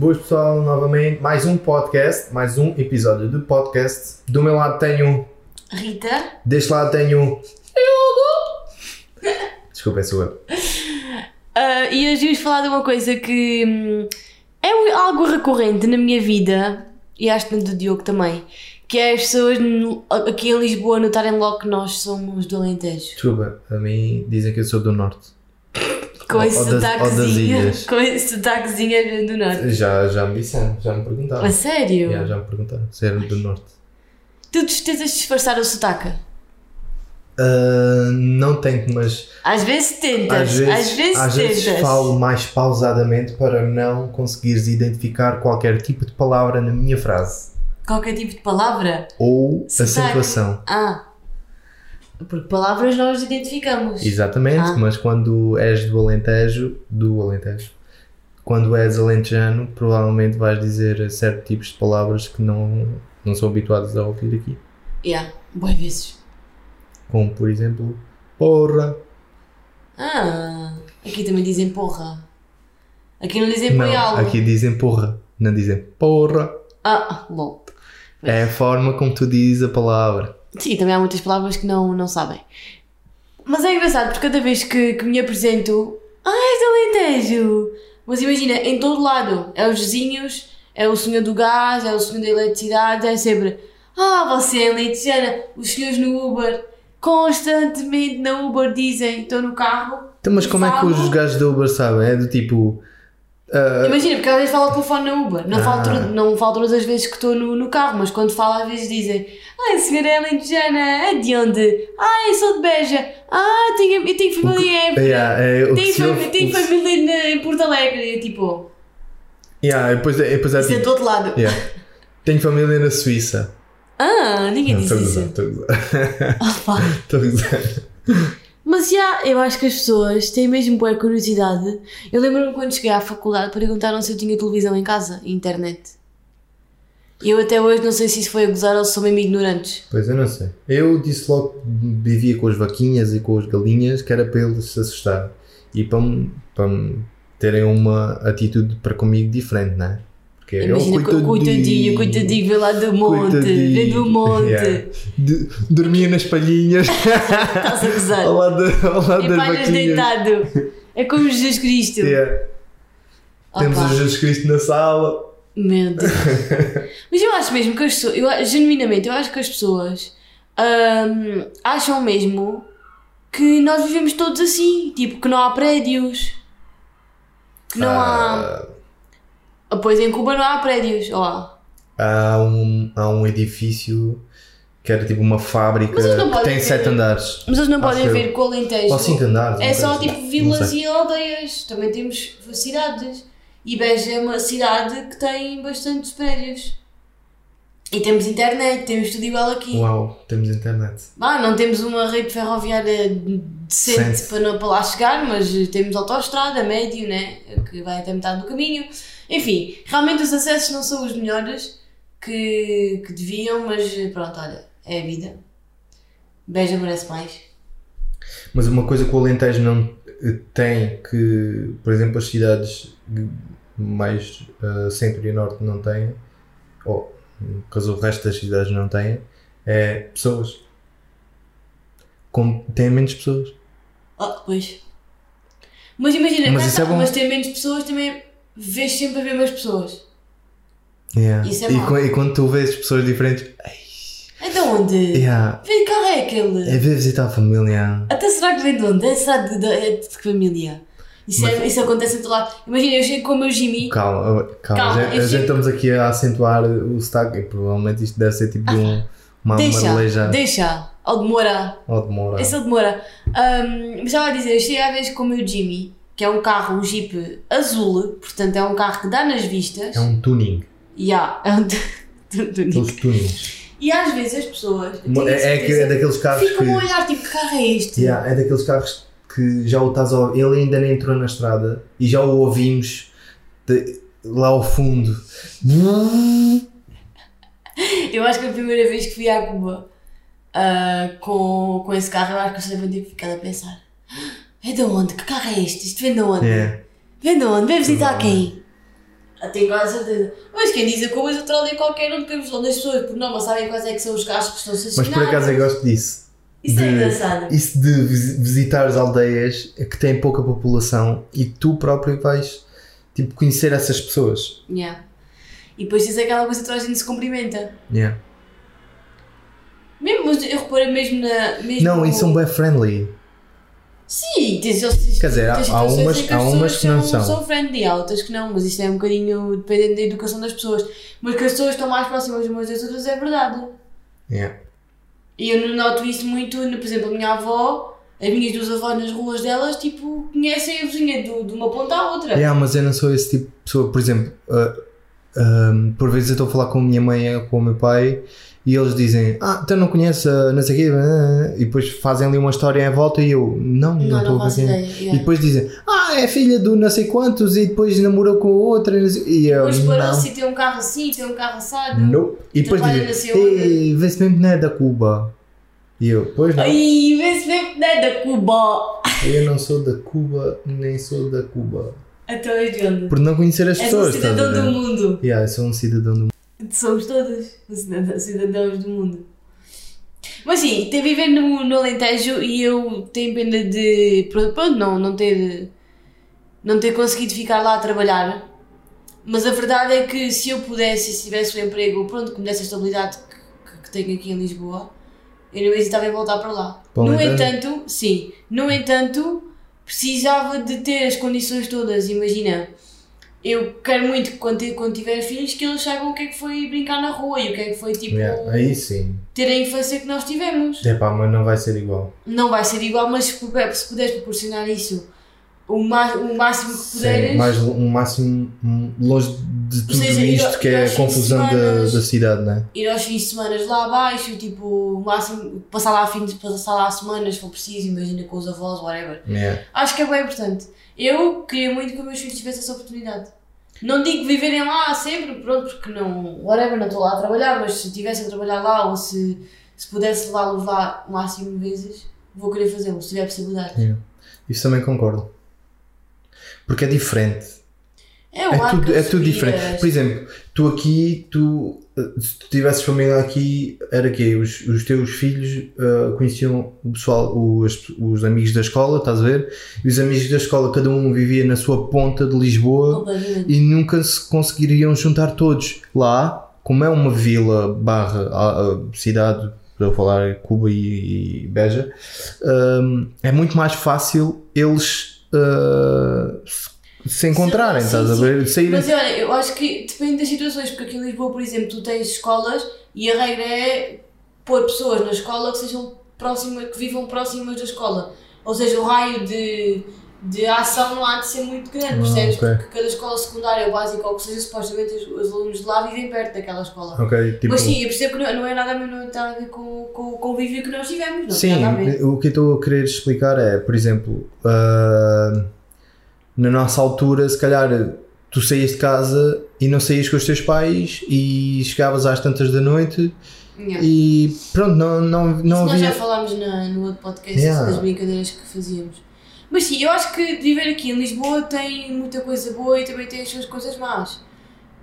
Boas pessoal, novamente, mais um podcast, mais um episódio do podcast. Do meu lado tenho, Rita. deste lado tenho. Desculpa, sou eu. Ah, e hoje vamos falar de uma coisa que hum, é algo recorrente na minha vida e acho que do Diogo também. Que é as pessoas no- aqui em Lisboa notarem logo que nós somos do Alentejo. Desculpa, a mim dizem que eu sou do Norte. Com esse sotaquezinho. Com esse sotaquezinho do norte. Já, já me disseram, já me perguntaram. A sério? Já, já me perguntaram se era do Norte. Tu tentas disfarçar o sotaque? Ah, não tento, mas Às vezes tentas. às vezes, às vezes tentas. falo mais pausadamente para não conseguires identificar qualquer tipo de palavra na minha frase. Qualquer tipo de palavra. Ou Sotaque. acentuação. Ah. Porque palavras nós identificamos. Exatamente, Ah. mas quando és do Alentejo, do Alentejo, quando és alentejano, provavelmente vais dizer certos tipos de palavras que não, não são habituados a ouvir aqui. Yeah, boas vezes. Como, por exemplo, porra. Ah, aqui também dizem porra. Aqui não dizem Não, poialo. aqui dizem porra, não dizem porra. Ah, lol. É a forma como tu dizes a palavra. Sim, também há muitas palavras que não, não sabem. Mas é engraçado porque cada vez que, que me apresento, ah, és de Alentejo. Mas imagina, em todo lado, é os vizinhos, é o senhor do gás, é o senhor da eletricidade, é sempre, ah, você é alentejana. Os senhores no Uber, constantemente na Uber dizem, estou no carro. Então, mas como é que os gajos da Uber sabem? É do tipo. Ah, Imagina, porque às vezes falo ao telefone na Uber. Não, falo, Ah. tro- não falo todas as vezes que estou no, no carro, mas quando falo às vezes dizem Ai, a senhora é alentejana, é de onde? Eu sou de Beja. Ah, tenho, eu tenho família em Évora. yeah, é, o que Tenho, ouve- tenho o família na- em Porto Alegre. E, tipo, Yeah, depois é, depois é isso é tipo. do outro lado. yeah. Tenho família na Suíça. Ah, ninguém Não, diz estou a isso. gozar, estou a gozar. Estou a gozar. Mas já, eu acho que as pessoas têm mesmo boa curiosidade. Eu lembro-me quando cheguei à faculdade perguntaram se eu tinha televisão em casa e internet. Eu até hoje não sei se isso foi a gozar ou se são mesmo ignorantes. Pois eu não sei. Eu disse logo que vivia com as vaquinhas e com as galinhas que era para eles se assustarem e para, para terem uma atitude para comigo diferente, não é? Porque eu, Imagina, co- coitadinho, coitadinho, vê lá do monte, Coitadinho. vê do monte. Yeah. De- dormia nas palhinhas Estás a gozar. ao lado, ao lado E das palhas vaquinhas. deitado. É como Jesus Cristo. Yeah. Temos o Jesus Cristo na sala. Meu Deus. Mas eu acho mesmo que as pessoas, eu, genuinamente, eu acho que as pessoas hum, acham mesmo que nós vivemos todos assim. Tipo, que não há prédios. Que não há. Ah, Pois em Cuba não há prédios. Ó. há, um, há um edifício que era tipo uma fábrica que tem ter- sete andares. Mas eles não podem ver com o Alentejo. Ou cinco andares. É só tipo assim. Vilas e aldeias. Também temos cidades. E Beja é uma cidade que tem bastantes prédios. E temos internet, temos tudo igual aqui. Uau, temos internet. Ah, não temos uma rede ferroviária decente Decente. para, não- para lá chegar, mas temos autoestrada, médio, né? Que vai até metade do caminho. Enfim, realmente os acessos não são os melhores que, que deviam, mas pronto, olha, é a vida. Beja merece mais. Mas uma coisa que o Alentejo não eh, tem, que, por exemplo, as cidades mais eh, centro e norte não têm, ou no caso o resto das cidades não têm, é pessoas. Com, têm menos pessoas. Ah, pois. Mas imagina, Mas isso é mas ter menos pessoas também vês sempre as mesmas pessoas. Yeah. Isso é e, mau. e quando tu vês pessoas diferentes, Então onde? yeah, Vem carro é aquele? é ver visitar a família. Até será que vem de onde? É, será de, de, é de que família? Isso, é- isso acontece em todo lado. Imagina, eu chego com o meu Jimmy. Calma, calma, Calma, a, gente, eu a gente chego- estamos aqui a acentuar o sotaque e provavelmente isto deve ser tipo de um, uma, uma deixa, deixa. Ou demora. ou demora. Esse ele demora. Um, mas estava a dizer, eu cheguei à vez com o meu Jimmy, que é um carro, um Jeep azul, portanto é um carro que dá nas vistas. É um tuning. Yeah, é um tu- tu- tu- Aqueles tunings. E às vezes as pessoas. a É, é, é daqueles carros Ficam que. a olhar, tipo, que carro é este? Yeah, é daqueles carros que já o estás a Ele ainda nem entrou na estrada e já o ouvimos de- lá ao fundo. Eu acho que a primeira vez que fui à Cuba ah, com, com esse carro, eu acho que eu tive ficado a pensar: é de onde? Que carro é este? Isto vem de onde? É. Vem de onde? Vem visitar quem? Ah, Tenho quase certeza. Mas quem diz a coisa, outra aldeia qualquer onde temos onde as pessoas, por norma, sabem quais é que são os carros que estão Mas assassinados. por acaso eu gosto disso. Isso é de- engraçado. Isso de vis- visitar as aldeias que têm pouca população e tu próprio vais tipo, conhecer essas pessoas. Yeah. E depois tens aquela coisa que toda a gente se cumprimenta. Yeah. Mesmo, mas eu reparei mesmo na. Mesmo Não, e são bem friendly. Sim, tens, tens, Quer dizer, há- tens há situações umas- que há as umas que não são, são. friendly, há outras que não, mas isto é um bocadinho dependendo da educação das pessoas. Mas que as pessoas estão mais próximas umas das outras é verdade. Yeah. E eu noto isso muito, por exemplo, a minha avó, as minhas duas avós nas ruas delas, tipo, conhecem a vizinha do, de uma ponta à outra. Yeah, mas eu não sou esse tipo de pessoa. Por exemplo, uh, um, por vezes eu estou a falar com a minha mãe ou com o meu pai e eles dizem, ah, então não conheço, a não sei o quê, ah", e depois fazem ali uma história em volta e eu, não, não Não, estou a ver faço quem é." ideia. E depois dizem, ah, é filha do não sei quantos e depois namorou com outra e eu, Depois parou-se e tem um carro assim, tem um carro assado. Nope. E depois dizem, não sei onde. "Ei, vê-se mesmo que não é da Cuba. E eu, pois não, Ai, vê-se mesmo que não é da Cuba. eu não sou da Cuba, nem sou da Cuba. Então és de onde? Por não conhecer as És um pessoas, estás a cidadão do mundo. Yeah, eu sou um cidadão do mundo. Somos todos cidadã- cidadãos do mundo. Mas sim, ter viver no, no Alentejo e eu tenho pena de. Pronto, não, não ter. Não ter conseguido ficar lá a trabalhar. Mas a verdade é que se eu pudesse, se tivesse um emprego, pronto, que me desse a estabilidade que, que, que tenho aqui em Lisboa, eu não hesitava em voltar para lá. O no entanto, sim, no entanto, precisava de ter as condições todas. Imagina, eu quero muito que quando, quando tiver filhos que eles saibam o que é que foi brincar na rua e o que é que foi tipo Yeah, aí sim. ter a infância que nós tivemos. Epá, mas não vai ser igual. Não vai ser igual, mas se puder- se puderes proporcionar isso o, ma o máximo que puderes. Sim, mais um máximo longe de tudo seja, isto ir- que é a confusão da, semanas. da cidade, não é? ir aos fins de semana lá abaixo, tipo, o máximo, passar lá, fins, passar lá semanas se for preciso, imagina com os avós, whatever. Yeah. Acho que é bem importante. Eu queria muito que os meus filhos tivessem essa oportunidade. Não digo viverem lá sempre, pronto, porque não, whatever, não estou lá a trabalhar, mas se estivessem a trabalhar lá ou se, se pudesse levá-los lá o máximo de vezes, vou querer fazê-lo, se tiver possibilidade. Isso também concordo. Porque é diferente. É É ar tudo, que é tudo diferente. Por exemplo, tu aqui, tu, eh, se tu tivesses família aqui, era quê? Os, os teus filhos eh, conheciam o pessoal, os, os amigos da escola, estás a ver? E os amigos da escola, cada um vivia na sua ponta de Lisboa e nunca se conseguiriam juntar todos. Lá, como é uma vila barra a- a cidade, para falar Cuba e, e Beja, hum, é muito mais fácil eles uh, se- encontrarem, Sim, estás a sim. ver? Saírem. Mas olha, eu acho que depende das situações, porque aqui em Lisboa, por exemplo, tu tens escolas e a regra é pôr pessoas na escola que sejam próximas, que vivam próximas da escola. Ou seja, o raio de, de ação não há de ser muito grande, Ah, percebes? ok. Porque cada escola secundária básica ou que seja, supostamente os, os alunos de lá vivem perto daquela escola. Ok, tipo. Mas sim, eu percebo que não, não é nada a ver, não tem a ver com, com o convívio que nós tivemos, não Sim, o que eu estou a querer explicar é, por exemplo, ah, na nossa altura, se calhar tu saías de casa e não saías com os teus pais e chegavas às tantas da noite Yeah. e pronto, não, não, Isso não nós já havia. falámos na, no outro podcast Yeah. das brincadeiras que fazíamos. Mas sim, eu acho que viver aqui em Lisboa tem muita coisa boa e também tem as suas coisas más.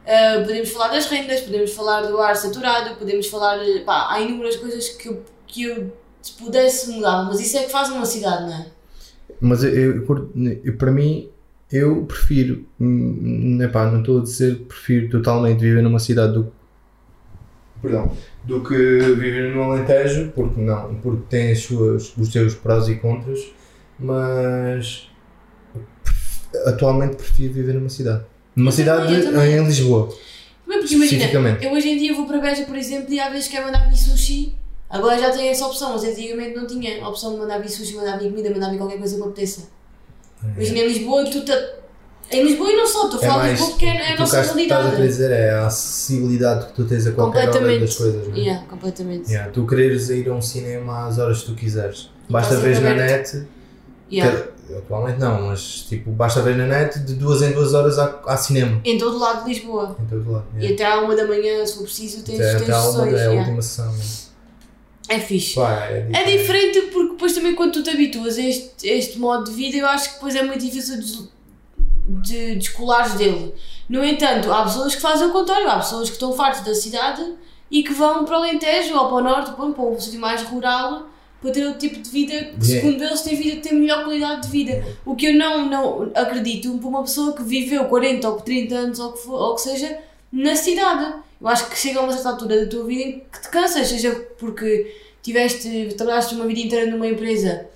Ah, podemos falar das rendas, podemos falar do ar saturado, podemos falar. Pá, há inúmeras coisas que eu, que eu se pudesse mudar, mas isso é que faz uma cidade, não é? Mas eu, eu eu- para mim, eu prefiro, hum, epá, não estou a dizer prefiro totalmente viver numa cidade do, perdão, do que viver no Alentejo, porque não, porque tem as suas, os seus prós e contras, mas atualmente prefiro viver numa cidade. Numa Eu cidade também, em Lisboa, Também porque imagina, eu hoje em dia vou para Beja, por exemplo, e há vezes quero mandar vir sushi. Agora já tenho essa opção, mas antigamente não tinha a opção de mandar vir sushi, mandar vir comida, mandar vir qualquer coisa que apeteça. Imagina em Lisboa, tu tá... Em Lisboa e não só, estou a falar de Lisboa porque é, é a nossa cá estás a realidade. dizer é a acessibilidade que tu tens a qualquer hora das coisas. Não é? Yeah, completamente. Yeah, tu quereres ir a um cinema às horas que tu quiseres. Basta ver na net, Yeah. atualmente não, mas tipo, basta ver na net, de duas em duas horas há, há cinema. Em todo lado de Lisboa. Em todo lado. E Yeah. até à uma da manhã, se for preciso, tens, Até, tens até à uma sessões. é a yeah. última sessão. É fixe. Pá, é É diferente porque depois também quando tu te habituas a este, a este modo de vida, eu acho que depois é muito difícil des- de descolares dele. No entanto, há pessoas que fazem o contrário, há pessoas que estão fartas da cidade e que vão para o Alentejo ou para o Norte, para um sítio mais rural, para ter outro tipo de vida que, segundo eles, tem vida, tem melhor qualidade de vida. O que eu não, não acredito para uma pessoa que viveu 40 ou 30 anos ou que, for, ou que seja na cidade. Eu acho que chega a uma certa altura da tua vida em que te cansas, seja porque tiveste, trabalhaste uma vida inteira numa empresa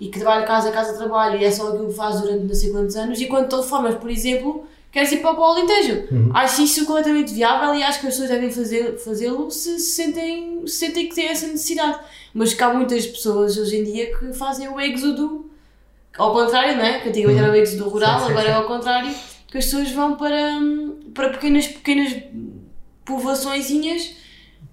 e que trabalha casa, casa, trabalho e é só aquilo que faz durante não sei quantos anos, e quando te reformas, por exemplo, queres ir para o Alentejo. Uhum. Acho isso completamente viável e acho que as pessoas devem fazer, fazê-lo se, se sentem, se sentem que têm essa necessidade. Mas que há muitas pessoas hoje em dia que fazem o êxodo ao contrário, não é? Que antigamente era o êxodo rural, Sim, sim, agora sim. é ao contrário, que as pessoas vão para, para pequenas, pequenas povoaçõezinhas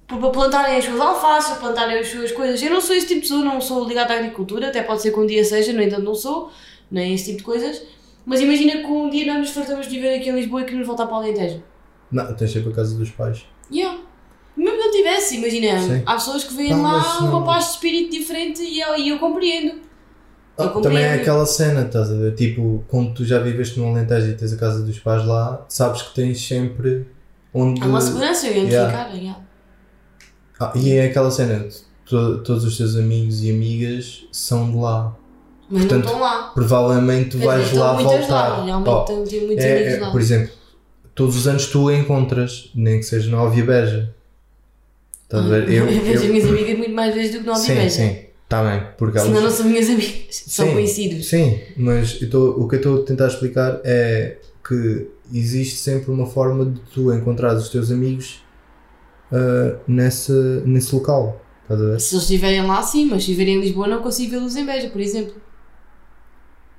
para plantarem as suas alfaces, para plantarem as suas coisas. Eu não sou esse tipo de pessoa, não sou ligada à agricultura, até pode ser que um dia seja, no entanto não sou, nem esse tipo de coisas. Mas imagina que um dia nós nos fartamos de viver aqui em Lisboa e queremos voltar para o Alentejo. Não, tens sempre a casa dos pais. Yeah. Mesmo que não tivesse, imagina, Sim. há pessoas que veem Ah, lá mas uma não- paz de espírito diferente e eu, e eu compreendo. Ah, também é aquela cena, estás a ver? Tipo, como tu já viveste no Alentejo e tens a casa dos pais lá, sabes que tens sempre onde. Há uma segurança, eu Yeah. identificar. Yeah. Ah, e é aquela cena, to- todos os teus amigos e amigas são de lá. Mas Portanto, não estão lá. Provavelmente Quer vais dizer, lá voltar. lá, realmente Oh, tenho, tenho muitos é- é, lá. por exemplo, todos os anos tu encontras, nem que seja na Óbvia Beja. Estás a ver? Eu, vejo as eu, minhas amigas muito mais vezes do que não sim, vejo. sim, está bem. Porque elas, Senão não são minhas amigas, são Sim, conhecidos. Sim, mas eu tô- o que eu estou a tentar explicar é que existe sempre uma forma de tu encontrar os teus amigos ah, nesse, nesse local. Estás a ver? Se eles estiverem lá, sim, mas se estiverem em Lisboa, não consigo vê-los em Beja, por exemplo.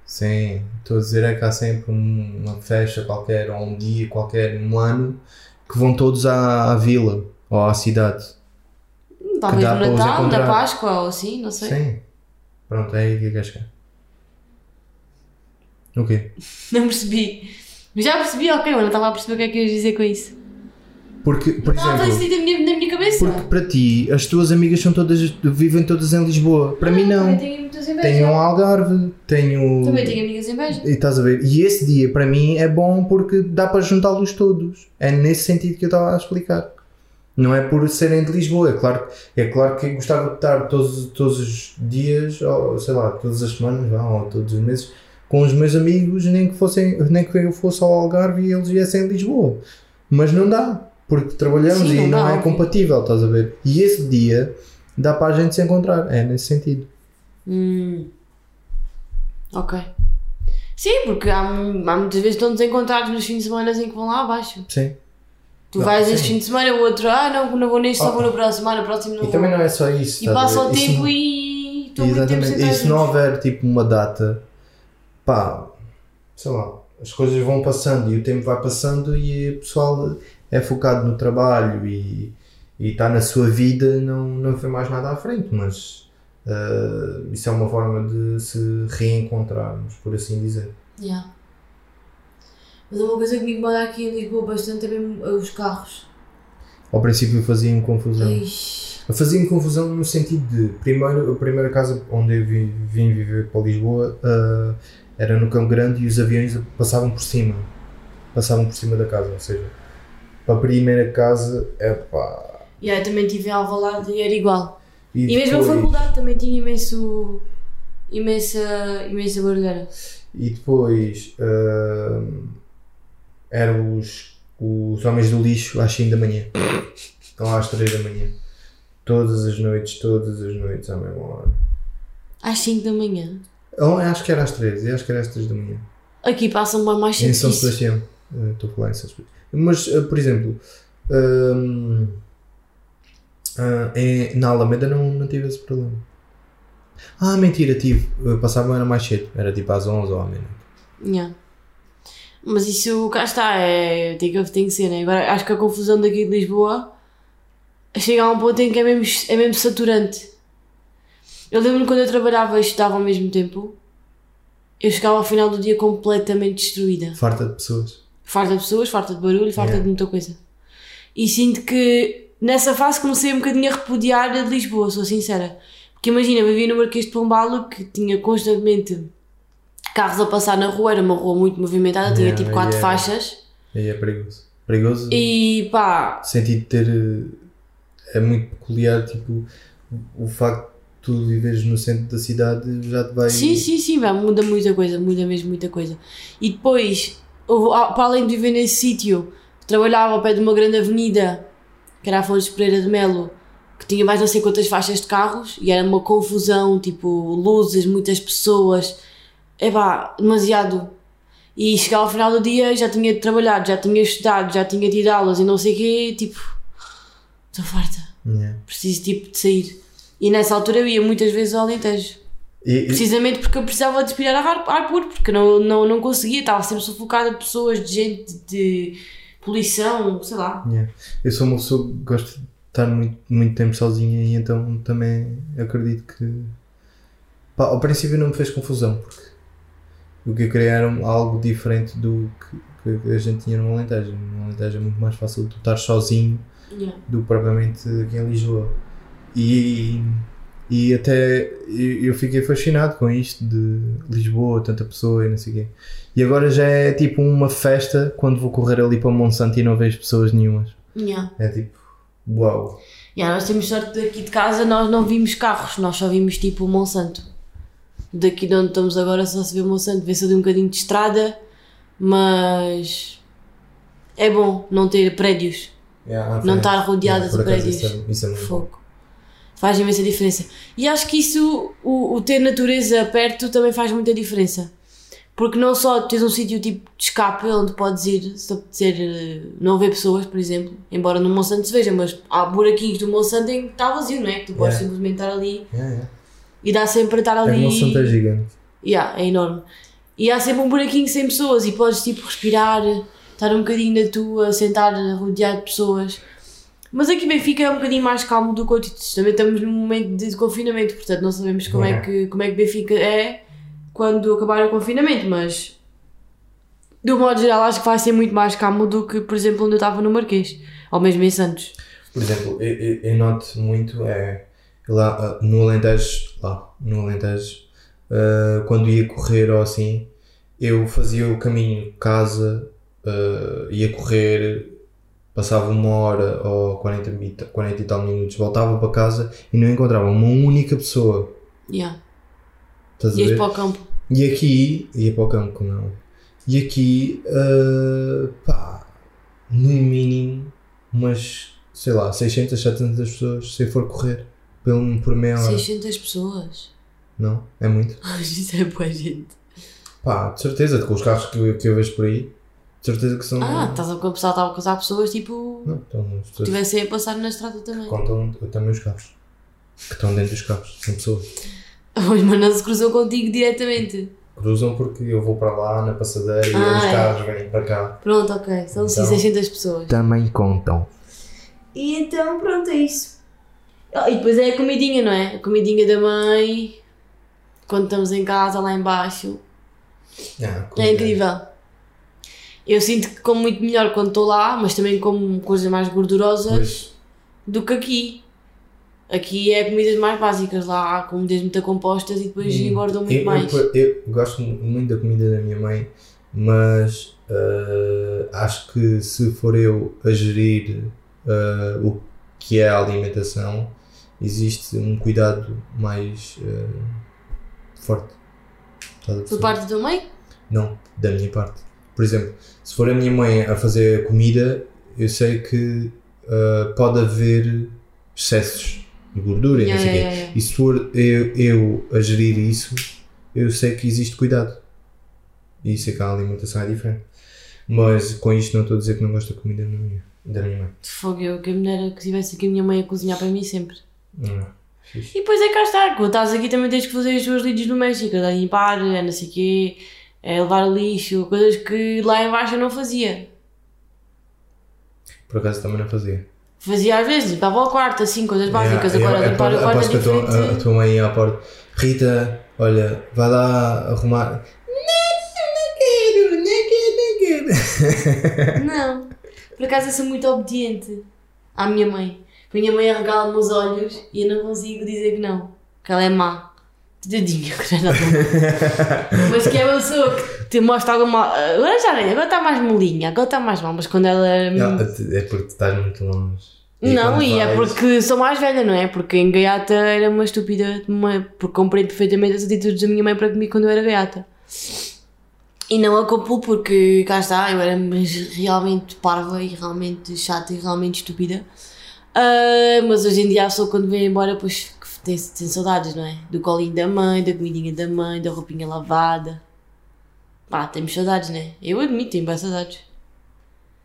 Sim, estou a dizer é que há sempre um- uma festa qualquer ou um dia qualquer no ano que vão todos à, à vila ou à cidade. Talvez no Natal, na. Páscoa ou assim, não sei. Sim. Pronto, é aí que queres chegar. O quê? Não percebi. Mas já percebi, ok, mas não estava a perceber o que é que ias dizer com isso. Porque, por fazer exemplo, sentido na minha, na minha cabeça. porque para ti as tuas amigas são todas, vivem todas em Lisboa. Para mim não. tenho muitas em Tenho um Algarve, tenho. Também tenho amigas em Beja. E estás a ver? E esse dia para mim é bom porque dá para juntá-los todos. É nesse sentido que eu estava a explicar. Não é por serem de Lisboa. É claro, é claro que gostava de estar todos, todos os dias, ou sei lá, todas as semanas, ou todos os meses, com os meus amigos, nem que, fossem, nem que eu fosse ao Algarve e eles viessem a Lisboa. Mas não dá, porque trabalhamos Sim, e não não é compatível, estás a ver? E esse dia dá para a gente se encontrar. É nesse sentido. Hum. Ok. Sim, porque há, há muitas vezes estão-nos encontrados nos fins de semana em que vão lá abaixo. Sim. Tu Não, vais sim. este fim de semana, o outro, ah, não, não vou neste, só Oh. vou no próximo, ah, no próximo não E vou. também não é só isso. E passa o tempo não- e estou tempo Exatamente. sem E se não houver tipo uma data, pá, sei lá, as coisas vão passando e o tempo vai passando e o pessoal é focado no trabalho e e está na sua vida, não, não vê mais nada à frente, mas ah, isso é uma forma de se reencontrarmos, por assim dizer. Yeah. Mas uma coisa que me incomoda aqui em Lisboa bastante é mesmo os carros. Ao princípio fazia-me confusão. Fazia-me confusão no sentido de, primeiro, a primeira casa onde eu vim, vim viver para Lisboa ah, era no Campo Grande e os aviões passavam por cima. Passavam por cima da casa, ou seja, para a primeira casa, é pá. Yeah, eu também tive em Alvalade e era igual. E, E mesmo a depois- faculdade também tinha imenso. imensa. imensa barulheira. E depois ah, eram os, os homens do lixo às 5 da manhã. Estão às 3 da manhã. Todas as noites, todas as noites à mesma hora. Às 5 da manhã. Oh, acho que era às 3, acho que era às 3 da manhã. Aqui passam mais mais cedo Em São. Sebastião. Eh, Estou a falar em São Sebastião. Mas, eh, por exemplo, hum, ah, em- na Alameda não, não tive esse problema. Ah, mentira, tive. Eu passava era mais cedo. Era tipo às 11 ou à meia-noite. Yeah. Mas isso, cá está, é, tem, que, tem que ser, né? Agora, acho que a confusão daqui de Lisboa chega a um ponto em que é mesmo, é mesmo saturante. Eu lembro-me quando eu trabalhava e estudava ao mesmo tempo, eu chegava ao final do dia completamente destruída. Farta de pessoas. Farta de pessoas, farta de barulho, farta Yeah. de muita coisa. E sinto que nessa fase comecei um bocadinho a repudiar a de Lisboa, sou sincera. Porque imagina, eu vivia no Marquês de Pombalo que tinha constantemente carros a passar na rua, era uma rua muito movimentada, tinha Yeah, tipo quatro yeah. faixas. Aí é perigoso. Perigoso E pá, sentido de ter. eh, É muito peculiar, tipo, o- facto de tu viveres no centro da cidade já te vai. sim, sim, sim, pá, muda muita coisa, muda mesmo muita coisa. E depois, ah, para além de viver nesse sítio, trabalhava ao pé de uma grande avenida, que era a Afonso Pereira de Melo, que tinha mais não sei quantas faixas de carros e era uma confusão, tipo, luzes, muitas pessoas, é pá, demasiado. E chegava ao final do dia já tinha trabalhado, já tinha estudado, já tinha tido aulas e não sei o quê, tipo, estou farta, Yeah. preciso tipo de sair. E nessa altura eu ia muitas vezes ao Alentejo. E- e- Precisamente porque eu precisava de respirar ar, ar puro, porque não, não, não conseguia, estava sempre sufocada de pessoas, de gente, de poluição, sei lá. Yeah. Eu sou uma pessoa que gosta de estar muito, muito tempo sozinha e então também acredito que. Pá, ao princípio não me fez confusão porque o que eu queria era algo diferente do que, que a gente tinha no Alentejo. No Alentejo é muito mais fácil tu estar sozinho Yeah. do que propriamente aqui em Lisboa. E, e até eu fiquei fascinado com isto de Lisboa, tanta pessoa e não sei o quê. E agora já é tipo uma festa quando vou correr ali para Monsanto e não vejo pessoas nenhumas. Yeah. É tipo, uau. Yeah, nós temos sorte daqui de casa, nós não vimos carros, nós só vimos tipo o Monsanto. Daqui de onde estamos agora só se vê o Monsanto, vê-se ali um bocadinho de estrada, mas é bom não ter prédios, não estar rodeada de prédios. Isso é, isso é muito bom. Fogo. Faz imensa diferença. E acho que isso, o, o ter natureza perto também faz muita diferença. Porque não só tens um sítio tipo de escape onde podes ir se apetecer eh, não ver pessoas, por exemplo, embora no Monsanto se veja, mas há buraquinhos do Monsanto em que está vazio, não é? Que tu podes Yeah. simplesmente estar ali Yeah, yeah. e dá sempre para estar É ali. que Monsanto é gigante. Yeah, é enorme. E há sempre um buraquinho sem pessoas e podes tipo respirar, estar um bocadinho na tua, sentar rodeado de pessoas. Mas aqui Benfica é um bocadinho mais calmo do que outros. Também estamos num momento de confinamento, portanto não sabemos como, é, Yeah. que, como é que Benfica é quando acabar o confinamento, mas de um modo geral acho que vai ser muito mais calmo do que, por exemplo, onde eu estava no Marquês, ou mesmo em Santos. Por exemplo, eu, eu, eu noto muito é lá ah, no Alentejo, lá no Alentejo, ah, quando ia correr ou assim, eu fazia o caminho casa, ah, ia correr, passava uma hora ou 40, mi- 40 e tal minutos, voltava para casa e não encontrava uma única pessoa. Yeah. Estás Ias para o campo. E aqui, ia para o campo não. E aqui, ah, pá, no mínimo, umas, sei lá, 600, 700 pessoas, se eu for correr, pelo, por meia hora. 600 pessoas. Não? É muito? Isso é boa gente. Pá, de certeza, com os carros que eu, que eu vejo por aí, certeza que são. Ah, estás a, o pessoal estava a casar pessoas tipo. Não, Estivessem a passar na estrada também. contam também os carros. Que estão dentro dos carros, são pessoas. Mas não se cruzou contigo diretamente. Cruzam porque eu vou para lá na passadeira e Ah, os é. carros vêm para cá. Pronto, ok. São Então. 600 pessoas. Também contam. E então, pronto, é isso. Ah, E depois é a comidinha, não é? A comidinha da mãe. Quando estamos em casa, lá embaixo. Ah, É incrível. Eu sinto que como muito melhor quando estou lá, mas também como coisas mais gordurosas Pois, do que aqui. Aqui é comidas mais básicas, lá há comidas muito compostas e depois Hum. engordam muito eu, mais. Eu, eu gosto muito da comida da minha mãe, mas ah, acho que se for eu a gerir ah, o que é a alimentação, existe um cuidado mais ah, forte. Por parte da tua mãe? Não, da minha parte. Por exemplo, se for a minha mãe a fazer a comida, eu sei que ah, pode haver excessos de gordura e não Yeah, sei o quê. yeah, yeah. E se for eu, eu a gerir isso, eu sei que existe cuidado. E sei que a alimentação é diferente. Mas com isto não estou a dizer que não gosto da comida da minha, da minha mãe. De fogo, eu que me dera que tivesse aqui a minha mãe a cozinhar para mim sempre. Não é? Fixe. E depois é cá estar, quando estás aqui também tens que fazer as tuas lides domésticas, é limpar, é não sei o quê, é levar lixo, coisas que lá em baixo eu não fazia. Por acaso também não fazia. Fazia às vezes, limpava o quarto, assim, coisas básicas, Yeah, agora limpar eu o quarto é aposto que a tua, diferente. a, a tua mãe ia à porta. Rita, olha, vai lá arrumar. Não, não quero, não quero, não quero. Não, por acaso eu sou muito obediente à minha mãe. A minha mãe arregala-me os olhos e eu não consigo dizer que não, que ela é má. Tadinha, que já não tá- Mas que é uma pessoa que te mostra alguma. Agora já nem, agora está mais molinha, agora está mais mal, mas quando ela. Não, é porque tu estás muito longe. E Não, e é vais- porque sou mais velha, não é? Porque em gaiata era uma estúpida, uma, porque compreendo perfeitamente as atitudes da minha mãe para comigo quando eu era gaiata. E não a culpo porque, cá está, eu era realmente parva e realmente chata e realmente estúpida. Ah, mas hoje em dia a pessoa quando vem embora, pois tem, tem saudades, não é? Do colinho da mãe, da comidinha da mãe, da roupinha lavada. Pá, temos saudades, não é? Eu admito, tenho bem saudades.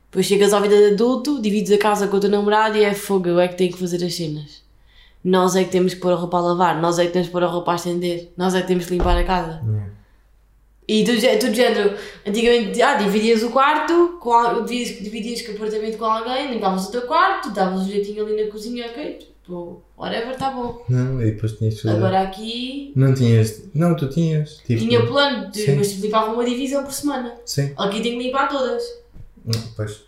Depois chegas à vida de adulto, divides a casa com o teu namorado e é fogo, eu é que tenho que fazer as cenas. Nós é que temos que pôr a roupa a lavar, nós é que temos que pôr a roupa a estender, nós é que temos que limpar a casa. É. E tu, tu género, antigamente, ah, dividias o quarto, com, dividias, dividias o apartamento com alguém, limpavas o teu quarto, davas um jeitinho ali na cozinha, ok, tipo, whatever, tá bom. Não, e depois tinhas que fazer. Agora aqui, Não tinhas. Não, tu tinhas. Tipo, tinha plano, de, Sim. mas limpava uma divisão por semana. Sim. Aqui tenho que limpar todas. Não, pois.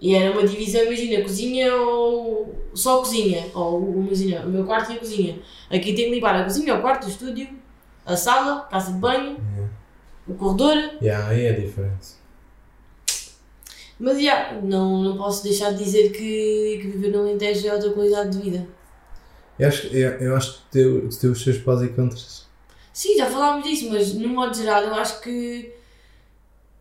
E era uma divisão, imagina, cozinha ou só cozinha. Ou imagina, o meu quarto e a cozinha. Aqui tenho que limpar a cozinha, o quarto, o estúdio, a sala, a casa de banho, o corredor. Yeah, aí é diferente. Mas já, não, não posso deixar de dizer que, que viver no Alentejo é outra qualidade de vida. Eu acho, eu, eu acho que teu, tem os seus pós e contras. Sim, já falámos disso, mas no modo geral eu acho que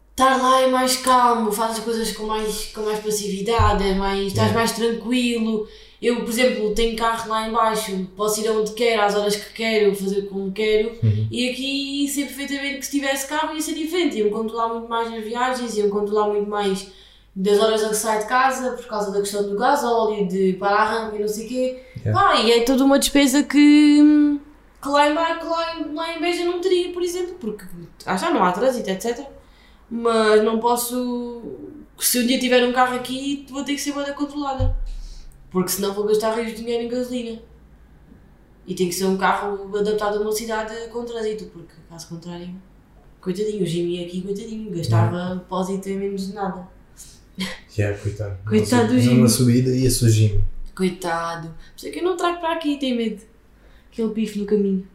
estar lá é mais calmo, fazes as coisas com mais, com mais passividade, é mais, estás Yeah. mais tranquilo. Eu, por exemplo, tenho carro lá em baixo, posso ir aonde quero, às horas que quero, fazer como quero. Uhum. E aqui sei perfeitamente que se tivesse carro ia ser diferente, iam controlar muito mais as viagens, iam controlar muito mais das horas a que sai de casa, por causa da questão do gasóleo, de para-arranque e não sei o quê. Yeah. Pá, e é toda uma despesa que, que lá, em, que lá, em, lá em Beja não teria, por exemplo, porque ah, já não há trânsito, etc. Mas não posso. Se um dia tiver um carro aqui, vou ter que ser bem controlada. Porque senão vou gastar rios de dinheiro em gasolina. E tem que ser um carro adaptado a uma cidade com trânsito, porque caso contrário, coitadinho, o Jimmy aqui, coitadinho, gastava depósito em menos de nada. Yeah, coitado. Coitado do Jimmy. Numa subida ia surgindo. Coitado. Por isso é que eu não trago para aqui, tenho medo. Aquele pife no caminho.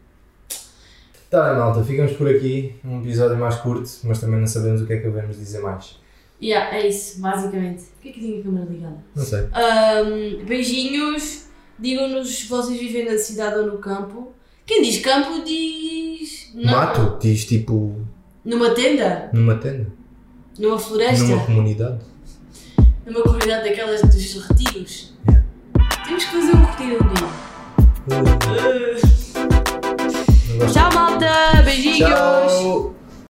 Tá bem, malta, ficamos por aqui. Um episódio mais curto, mas também não sabemos o que é que devemos dizer mais. Yeah, é isso, basicamente. Por que é que tinha a câmera ligada? Não sei. Ahm, beijinhos. Digam-nos se vocês vivem na cidade ou no campo. Quem diz campo diz. não. Mato, diz tipo Numa tenda? numa tenda, Numa floresta? numa comunidade numa comunidade daquelas dos retiros. Yeah. Temos que fazer um retiro um dia. Uh. Uh. Tchau, malta! Beijinhos! Tchau.